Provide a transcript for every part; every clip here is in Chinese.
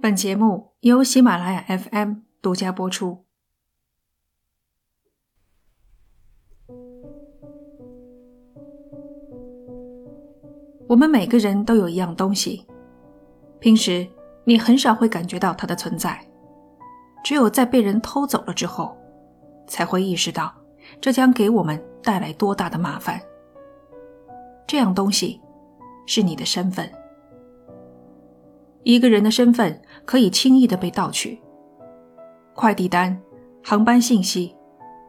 本节目由喜马拉雅 FM 独家播出。我们每个人都有一样东西，平时你很少会感觉到它的存在，只有在被人偷走了之后，才会意识到这将给我们带来多大的麻烦。这样东西是你的身份。一个人的身份可以轻易的被盗取，快递单、航班信息，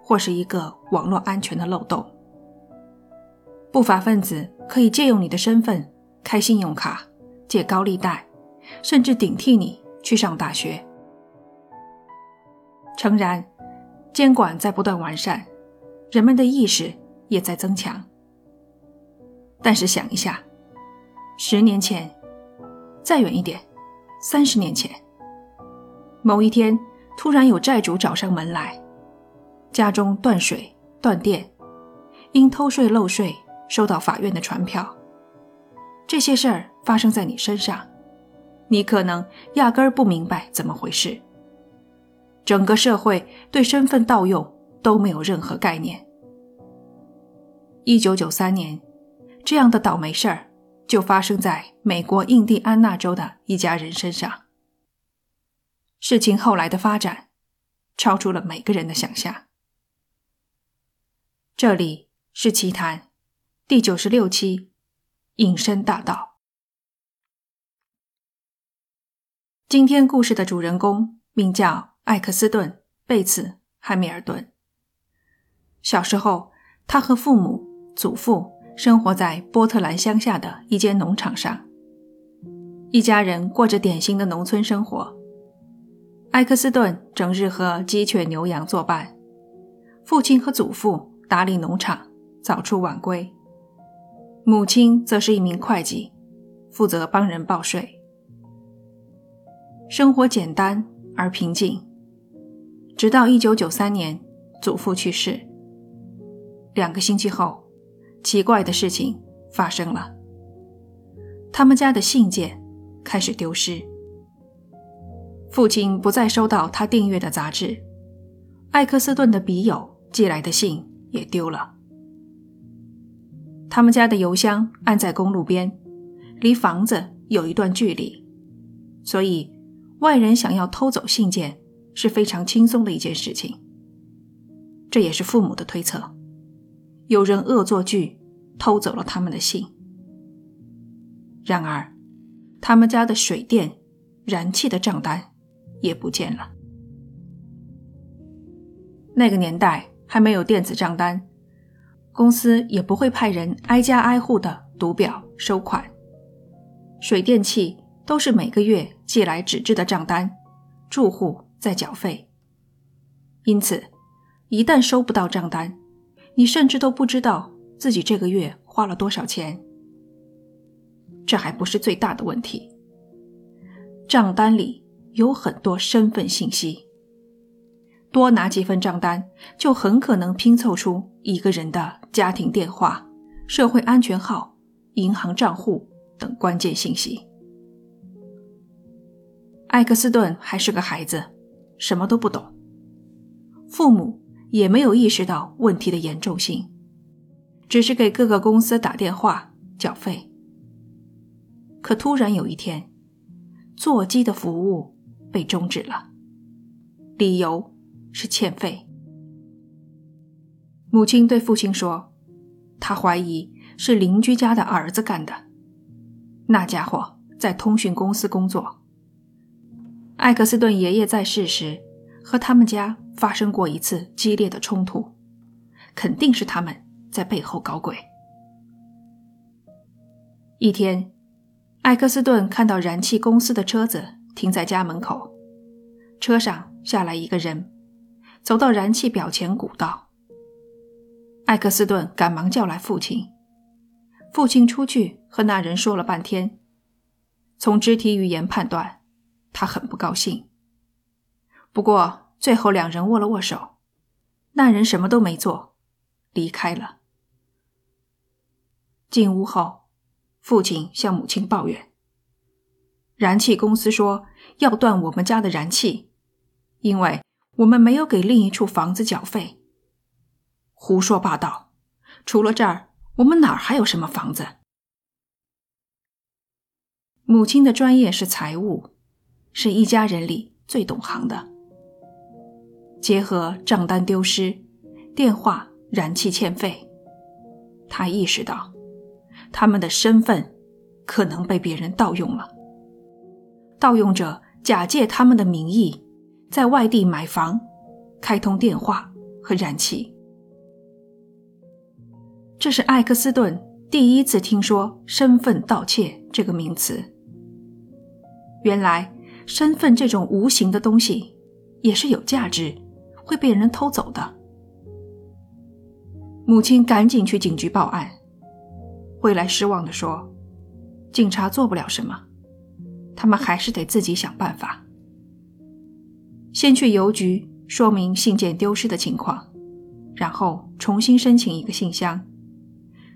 或是一个网络安全的漏洞。不法分子可以借用你的身份开信用卡、借高利贷，甚至顶替你去上大学。诚然，监管在不断完善，人们的意识也在增强。但是想一下，十年前。再远一点，三十年前，某一天，突然有债主找上门来，家中断水断电，因偷税漏税收到法院的传票。这些事儿发生在你身上，你可能压根儿不明白怎么回事。整个社会对身份盗用都没有任何概念。一九九三年，这样的倒霉事儿。就发生在美国印第安纳州的一家人身上。事情后来的发展，超出了每个人的想象。这里是奇谈第九十六期《隐身大道》。今天故事的主人公名叫艾克斯顿·贝茨·汉密尔顿。小时候，他和父母、祖父。生活在波特兰乡下的一间农场上，一家人过着典型的农村生活。埃克斯顿整日和鸡犬牛羊作伴，父亲和祖父打理农场，早出晚归；母亲则是一名会计，负责帮人报税。生活简单而平静，直到1993年，祖父去世。两个星期后。奇怪的事情发生了，他们家的信件开始丢失。父亲不再收到他订阅的杂志，艾克斯顿的笔友寄来的信也丢了。他们家的邮箱安在公路边，离房子有一段距离，所以外人想要偷走信件是非常轻松的一件事情。这也是父母的推测。有人恶作剧偷走了他们的信。然而，他们家的水电、燃气的账单也不见了。那个年代还没有电子账单，公司也不会派人挨家挨户的读表收款，水电气都是每个月寄来纸质的账单，住户在缴费。因此，一旦收不到账单，你甚至都不知道自己这个月花了多少钱。这还不是最大的问题，账单里有很多身份信息，多拿几份账单就很可能拼凑出一个人的家庭电话、社会安全号、银行账户等关键信息。艾克斯顿还是个孩子，什么都不懂，父母。也没有意识到问题的严重性，只是给各个公司打电话缴费。可突然有一天，座机的服务被终止了，理由是欠费。母亲对父亲说：“他怀疑是邻居家的儿子干的，那家伙在通讯公司工作。艾克斯顿爷爷在世时和他们家。”发生过一次激烈的冲突，肯定是他们在背后搞鬼。一天，艾克斯顿看到燃气公司的车子停在家门口，车上下来一个人，走到燃气表前鼓道。艾克斯顿赶忙叫来父亲，父亲出去和那人说了半天，从肢体语言判断，他很不高兴。不过。最后，两人握了握手，那人什么都没做，离开了。进屋后，父亲向母亲抱怨：“燃气公司说要断我们家的燃气，因为我们没有给另一处房子缴费。胡说八道！除了这儿，我们哪儿还有什么房子？母亲的专业是财务，是一家人里最懂行的。结合账单丢失、电话、燃气欠费，他意识到他们的身份可能被别人盗用了。盗用者假借他们的名义，在外地买房、开通电话和燃气。这是艾克斯顿第一次听说“身份盗窃”这个名词。原来，身份这种无形的东西也是有价值，会被人偷走的。母亲赶紧去警局报案，惠来失望地说：“警察做不了什么，他们还是得自己想办法。先去邮局说明信件丢失的情况，然后重新申请一个信箱，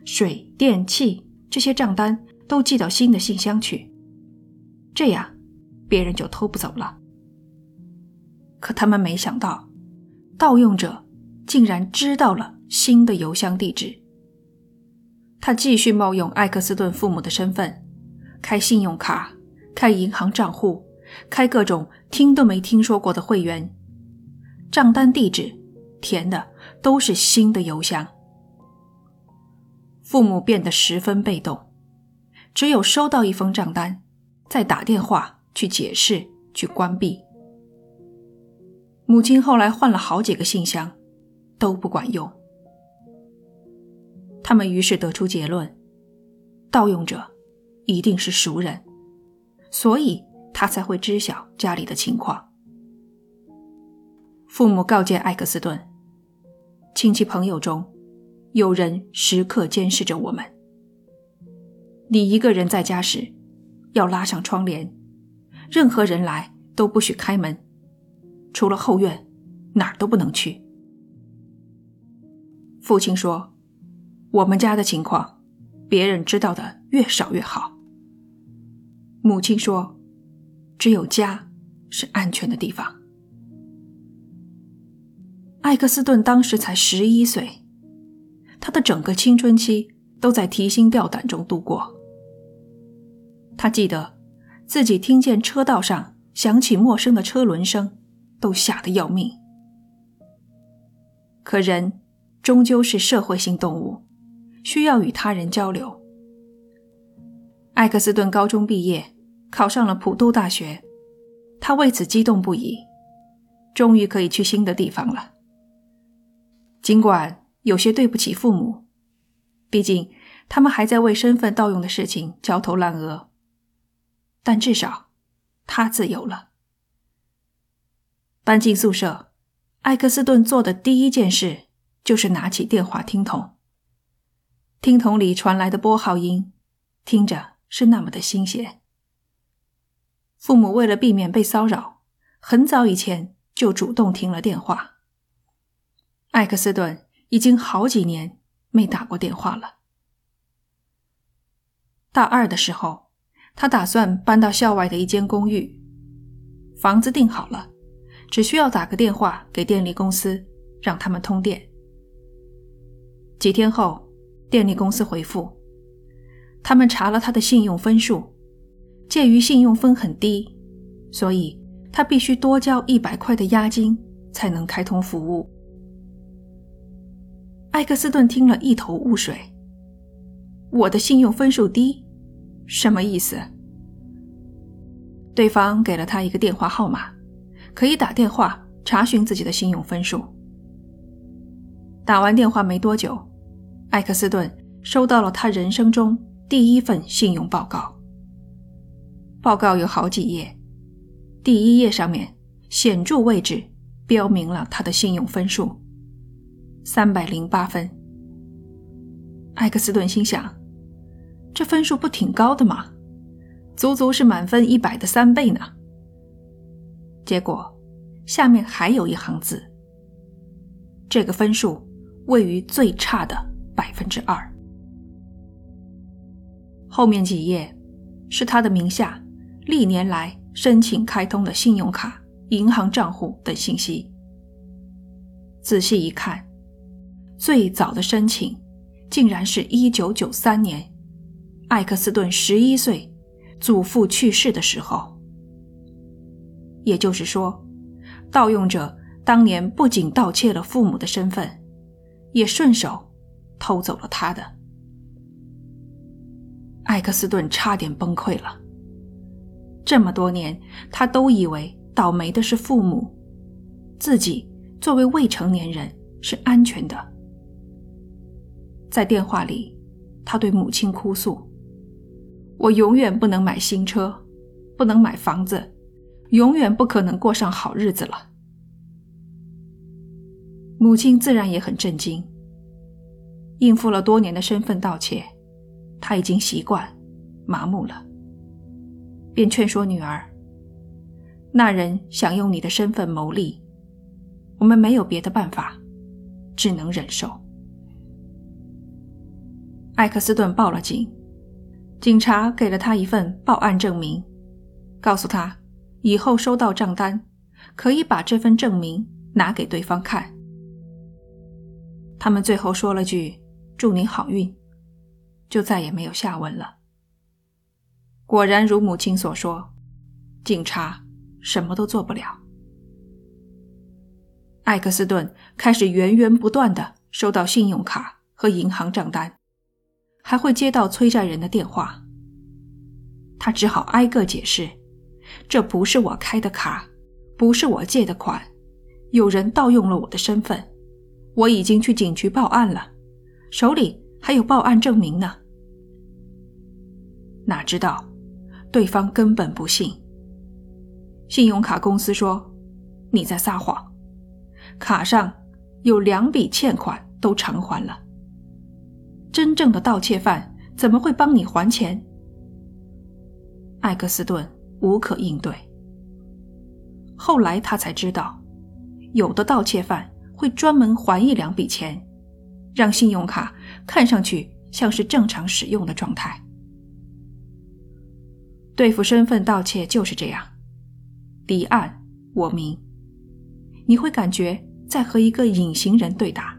水电气这些账单都寄到新的信箱去，这样。”别人就偷不走了。可他们没想到，盗用者竟然知道了新的邮箱地址。他继续冒用艾克斯顿父母的身份，开信用卡、开银行账户、开各种听都没听说过的会员，账单地址填的都是新的邮箱。父母变得十分被动，只有收到一封账单，再打电话。去解释，去关闭。母亲后来换了好几个信箱，都不管用。他们于是得出结论：盗用者一定是熟人，所以他才会知晓家里的情况。父母告诫艾克斯顿：亲戚朋友中有人时刻监视着我们。你一个人在家时，要拉上窗帘。任何人来都不许开门，除了后院，哪儿都不能去。父亲说：“我们家的情况，别人知道的越少越好。”母亲说：“只有家是安全的地方。”艾克斯顿当时才十一岁，他的整个青春期都在提心吊胆中度过。他记得。自己听见车道上响起陌生的车轮声，都吓得要命。可人终究是社会性动物，需要与他人交流。艾克斯顿高中毕业，考上了普渡大学，他为此激动不已，终于可以去新的地方了。尽管有些对不起父母，毕竟他们还在为身份盗用的事情焦头烂额。但至少，他自由了。搬进宿舍，艾克斯顿做的第一件事就是拿起电话听筒。听筒里传来的拨号音，听着是那么的新鲜。父母为了避免被骚扰，很早以前就主动停了电话。艾克斯顿已经好几年没打过电话了。大二的时候。他打算搬到校外的一间公寓，房子订好了，只需要打个电话给电力公司，让他们通电。几天后，电力公司回复，他们查了他的信用分数，鉴于信用分很低，所以他必须多交一百块的押金才能开通服务。艾克斯顿听了一头雾水，我的信用分数低。什么意思？对方给了他一个电话号码，可以打电话查询自己的信用分数。打完电话没多久，艾克斯顿收到了他人生中第一份信用报告。报告有好几页，第一页上面显著位置标明了他的信用分数：三百零八分。艾克斯顿心想。这分数不挺高的吗？足足是满分一百的三倍呢。结果下面还有一行字：这个分数位于最差的百分之二。后面几页是他的名下历年来申请开通的信用卡、银行账户等信息。仔细一看，最早的申请竟然是一九九三年，艾克斯顿十一岁，祖父去世的时候。也就是说，盗用者当年不仅盗窃了父母的身份，也顺手偷走了他的。艾克斯顿差点崩溃了。这么多年，他都以为倒霉的是父母，自己作为未成年人是安全的。在电话里，他对母亲哭诉：“我永远不能买新车，不能买房子。”永远不可能过上好日子了。母亲自然也很震惊。应付了多年的身份盗窃，他已经习惯、麻木了，便劝说女儿：“那人想用你的身份谋利，我们没有别的办法，只能忍受。”艾克斯顿报了警，警察给了他一份报案证明，告诉他。以后收到账单，可以把这份证明拿给对方看。他们最后说了句“祝你好运”，就再也没有下文了。果然如母亲所说，警察什么都做不了。艾克斯顿开始源源不断的收到信用卡和银行账单，还会接到催债人的电话。他只好挨个解释。这不是我开的卡，不是我借的款，有人盗用了我的身份，我已经去警局报案了，手里还有报案证明呢。哪知道，对方根本不信。信用卡公司说你在撒谎，卡上有两笔欠款都偿还了。真正的盗窃犯怎么会帮你还钱？艾克斯顿。无可应对。后来他才知道，有的盗窃犯会专门还一两笔钱，让信用卡看上去像是正常使用的状态。对付身份盗窃就是这样，敌暗我明，你会感觉在和一个隐形人对打。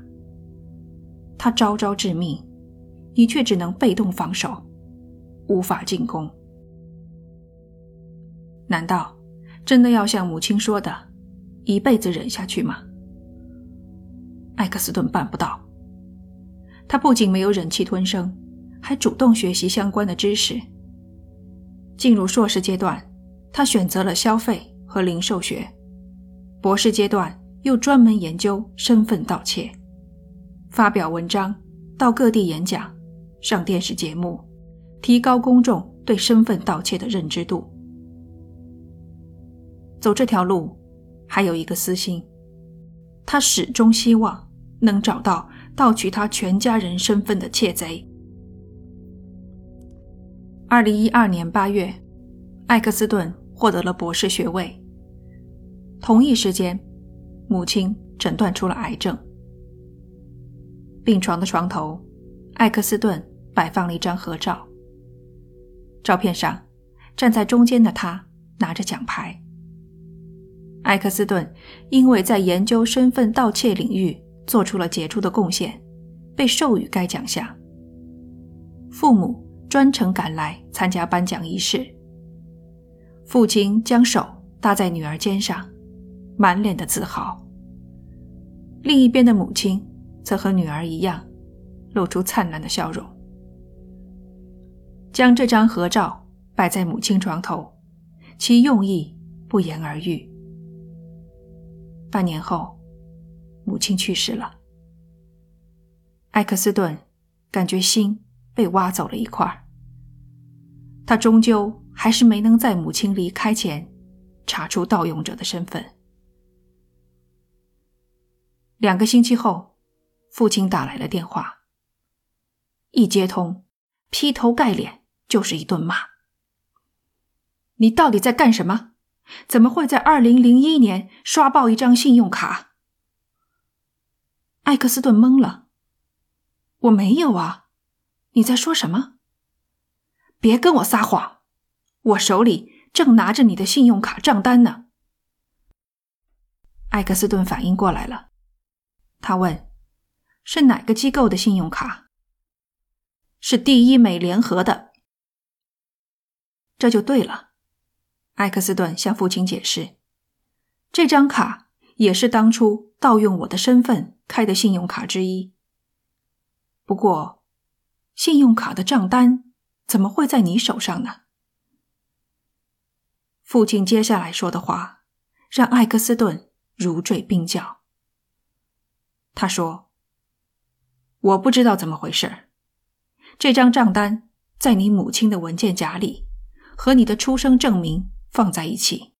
他招招致命，你却只能被动防守，无法进攻。难道真的要像母亲说的，一辈子忍下去吗？艾克斯顿办不到。他不仅没有忍气吞声，还主动学习相关的知识。进入硕士阶段，他选择了消费和零售学；博士阶段又专门研究身份盗窃，发表文章，到各地演讲，上电视节目，提高公众对身份盗窃的认知度。走这条路，还有一个私心，他始终希望能找到盗取他全家人身份的窃贼。二零一二年八月，艾克斯顿获得了博士学位。同一时间，母亲诊断出了癌症。病床的床头，艾克斯顿摆放了一张合照。照片上，站在中间的他拿着奖牌。艾克斯顿因为在研究身份盗窃领域做出了杰出的贡献，被授予该奖项。父母专程赶来参加颁奖仪式。父亲将手搭在女儿肩上，满脸的自豪。另一边的母亲则和女儿一样，露出灿烂的笑容。将这张合照摆在母亲床头，其用意不言而喻。半年后，母亲去世了。艾克斯顿感觉心被挖走了一块他终究还是没能在母亲离开前查出盗用者的身份。两个星期后，父亲打来了电话。一接通，劈头盖脸就是一顿骂：“你到底在干什么？”怎么会在二零零一年刷爆一张信用卡？艾克斯顿懵了。我没有啊，你在说什么？别跟我撒谎，我手里正拿着你的信用卡账单呢。艾克斯顿反应过来了，他问：“是哪个机构的信用卡？”“是第一美联合的。”这就对了。艾克斯顿向父亲解释：“这张卡也是当初盗用我的身份开的信用卡之一。不过，信用卡的账单怎么会在你手上呢？”父亲接下来说的话让艾克斯顿。如坠冰窖。他说：“我不知道怎么回事这张账单在你母亲的文件夹里，和你的出生证明放在一起。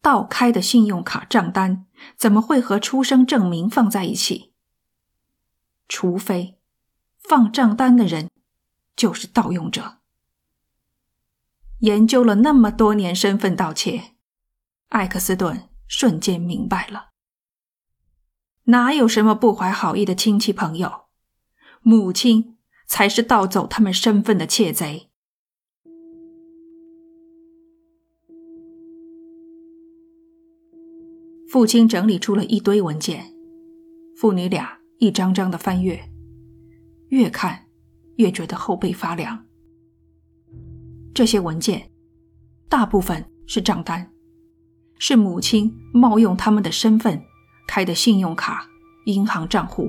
盗开的信用卡账单怎么会和出生证明放在一起？除非放账单的人就是盗用者。研究了那么多年身份盗窃。”艾克斯顿瞬间明白了，哪有什么不怀好意的亲戚朋友，母亲才是盗走他们身份的窃贼。父亲整理出了一堆文件，父女俩一张张的翻阅，越看越觉得后背发凉。这些文件大部分是账单。是母亲冒用他们的身份开的信用卡、银行账户，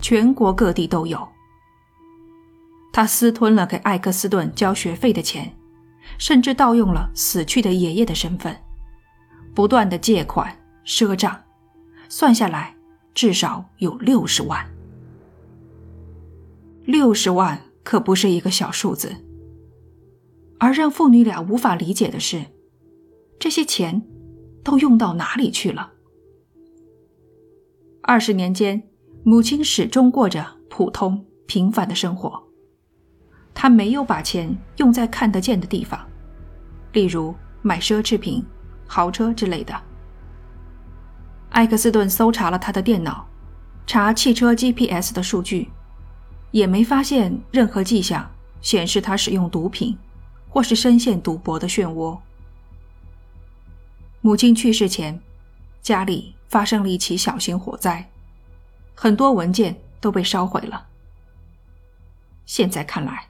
全国各地都有。他私吞了给艾克斯顿交学费的钱，甚至盗用了死去的爷爷的身份，不断的借款赊账，算下来至少有六十万。六十万可不是一个小数字。而让父女俩无法理解的是，这些钱。都用到哪里去了？二十年间，母亲始终过着普通平凡的生活。她没有把钱用在看得见的地方，例如买奢侈品、豪车之类的。艾克斯顿搜查了他的电脑，查汽车 GPS 的数据，也没发现任何迹象显示他使用毒品，或是深陷赌博的漩涡。母亲去世前，家里发生了一起小型火灾，很多文件都被烧毁了。现在看来，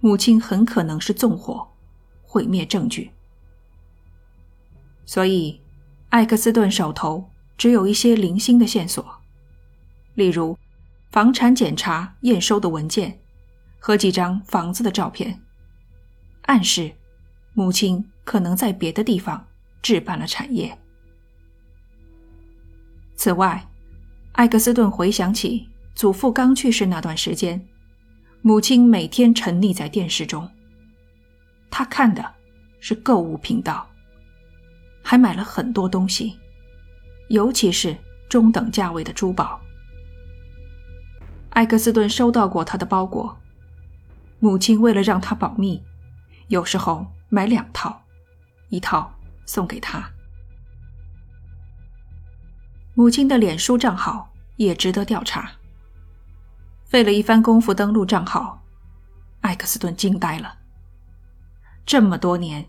母亲很可能是纵火，毁灭证据。所以，艾克斯顿手头只有一些零星的线索，例如房产检查验收的文件和几张房子的照片，暗示母亲可能在别的地方。置办了产业。此外，艾克斯顿回想起祖父刚去世那段时间，母亲每天沉溺在电视中。他看的是购物频道，还买了很多东西，尤其是中等价位的珠宝。艾克斯顿收到过他的包裹，母亲为了让他保密，有时候买两套，一套。送给他。母亲的脸书账号也值得调查。费了一番功夫登录账号，艾克斯顿惊呆了。这么多年，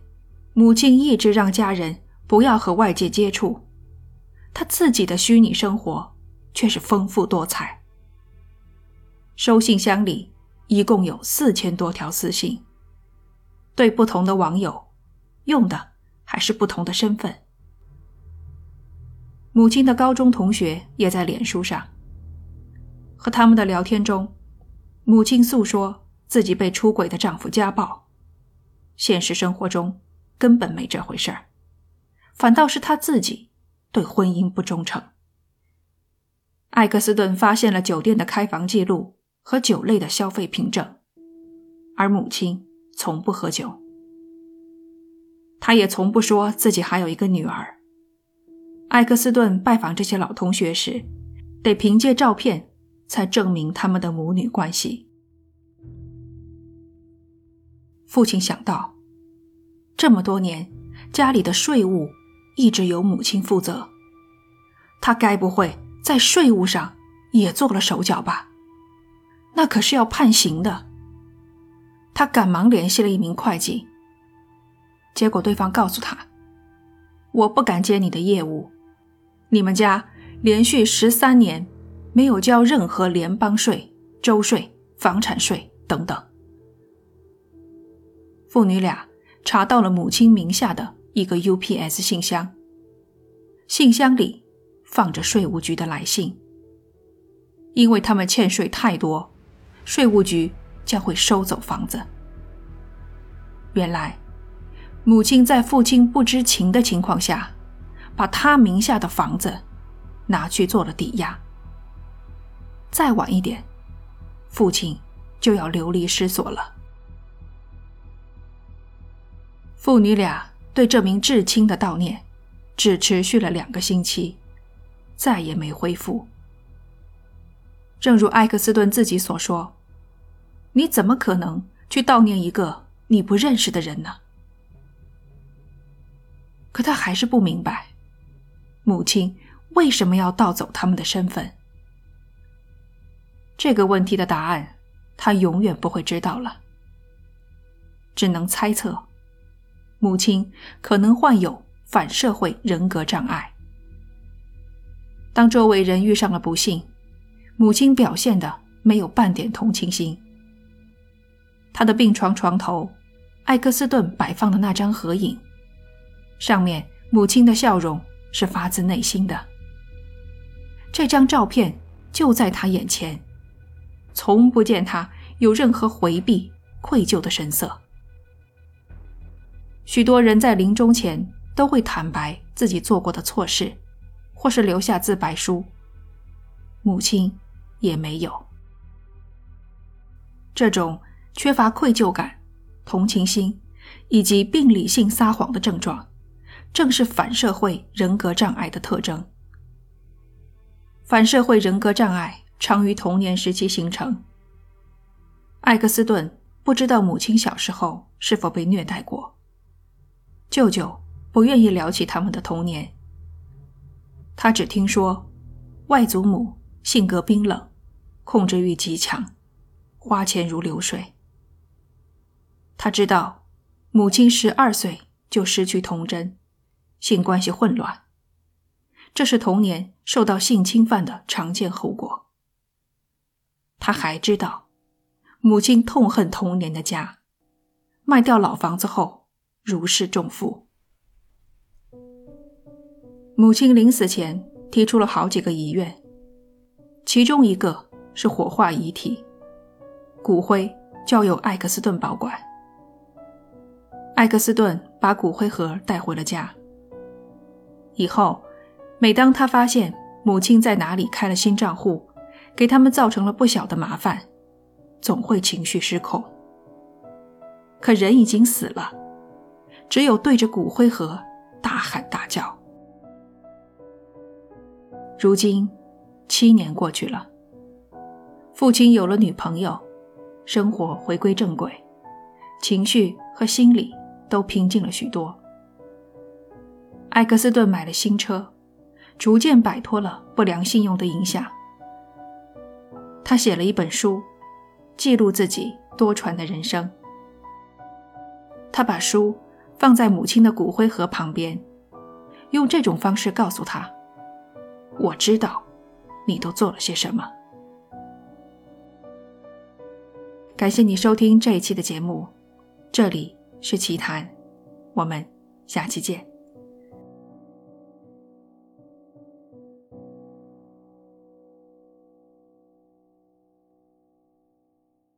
母亲一直让家人不要和外界接触，他自己的虚拟生活却是丰富多彩。收信箱里一共有四千多条私信，对不同的网友用的。还是不同的身份。母亲的高中同学也在脸书上，和他们的聊天中，母亲诉说自己被出轨的丈夫家暴，现实生活中根本没这回事儿，反倒是他自己对婚姻不忠诚。艾克斯顿发现了酒店的开房记录和酒类的消费凭证，而母亲从不喝酒。他也从不说自己还有一个女儿。艾克斯顿拜访这些老同学时，得凭借照片才证明他们的母女关系。父亲想到，这么多年家里的税务一直由母亲负责，他该不会在税务上也做了手脚吧？那可是要判刑的。他赶忙联系了一名会计，结果对方告诉他：“我不敢接你的业务，你们家连续十三年没有交任何联邦税、州税、房产税等等。”父女俩查到了母亲名下的一个 UPS 信箱，信箱里放着税务局的来信，因为他们欠税太多，税务局。将会收走房子。原来，母亲在父亲不知情的情况下，把他名下的房子拿去做了抵押。再晚一点，父亲就要流离失所了。父女俩对这名至亲的悼念，只持续了两个星期，再也没恢复。正如埃克斯顿自己所说。你怎么可能去悼念一个你不认识的人呢？可他还是不明白，母亲为什么要盗走他们的身份。这个问题的答案，他永远不会知道了。只能猜测，母亲可能患有反社会人格障碍。当周围人遇上了不幸，母亲表现的没有半点同情心。他的病床床头，艾克斯顿摆放的那张合影，上面母亲的笑容是发自内心的。这张照片就在他眼前，从不见他有任何回避、愧疚的神色。许多人在临终前都会坦白自己做过的错事，或是留下自白书。母亲也没有这种。缺乏愧疚感、同情心以及病理性撒谎的症状，正是反社会人格障碍的特征。反社会人格障碍常于童年时期形成。艾克斯顿不知道母亲小时候是否被虐待过，舅舅不愿意聊起他们的童年。他只听说，外祖母性格冰冷，控制欲极强，花钱如流水。他知道，母亲十二岁就失去童真，性关系混乱，这是童年受到性侵犯的常见后果。他还知道，母亲痛恨童年的家，卖掉老房子后如释重负。母亲临死前提出了好几个遗愿，其中一个是火化遗体，骨灰交由艾克斯顿保管。艾克斯顿把骨灰盒带回了家。以后，每当他发现母亲在哪里开了新账户，给他们造成了不小的麻烦，总会情绪失控。可人已经死了，只有对着骨灰盒大喊大叫。如今，七年过去了，父亲有了女朋友，生活回归正轨，情绪和心理。都平静了许多。艾克斯顿买了新车，逐渐摆脱了不良信用的影响。他写了一本书，记录自己多舛的人生。他把书放在母亲的骨灰盒旁边，用这种方式告诉他：“我知道，你都做了些什么。”感谢你收听这一期的节目，这里。是奇谈，我们下期见。